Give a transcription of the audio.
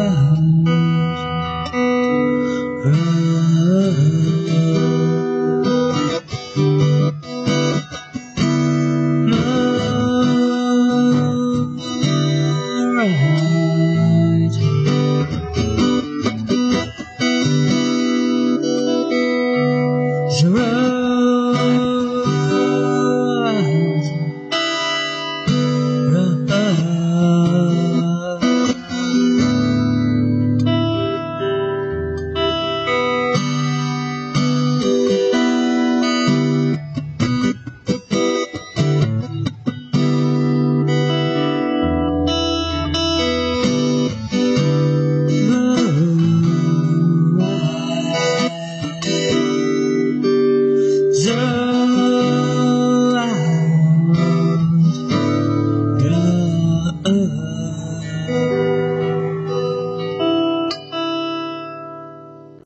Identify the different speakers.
Speaker 1: my.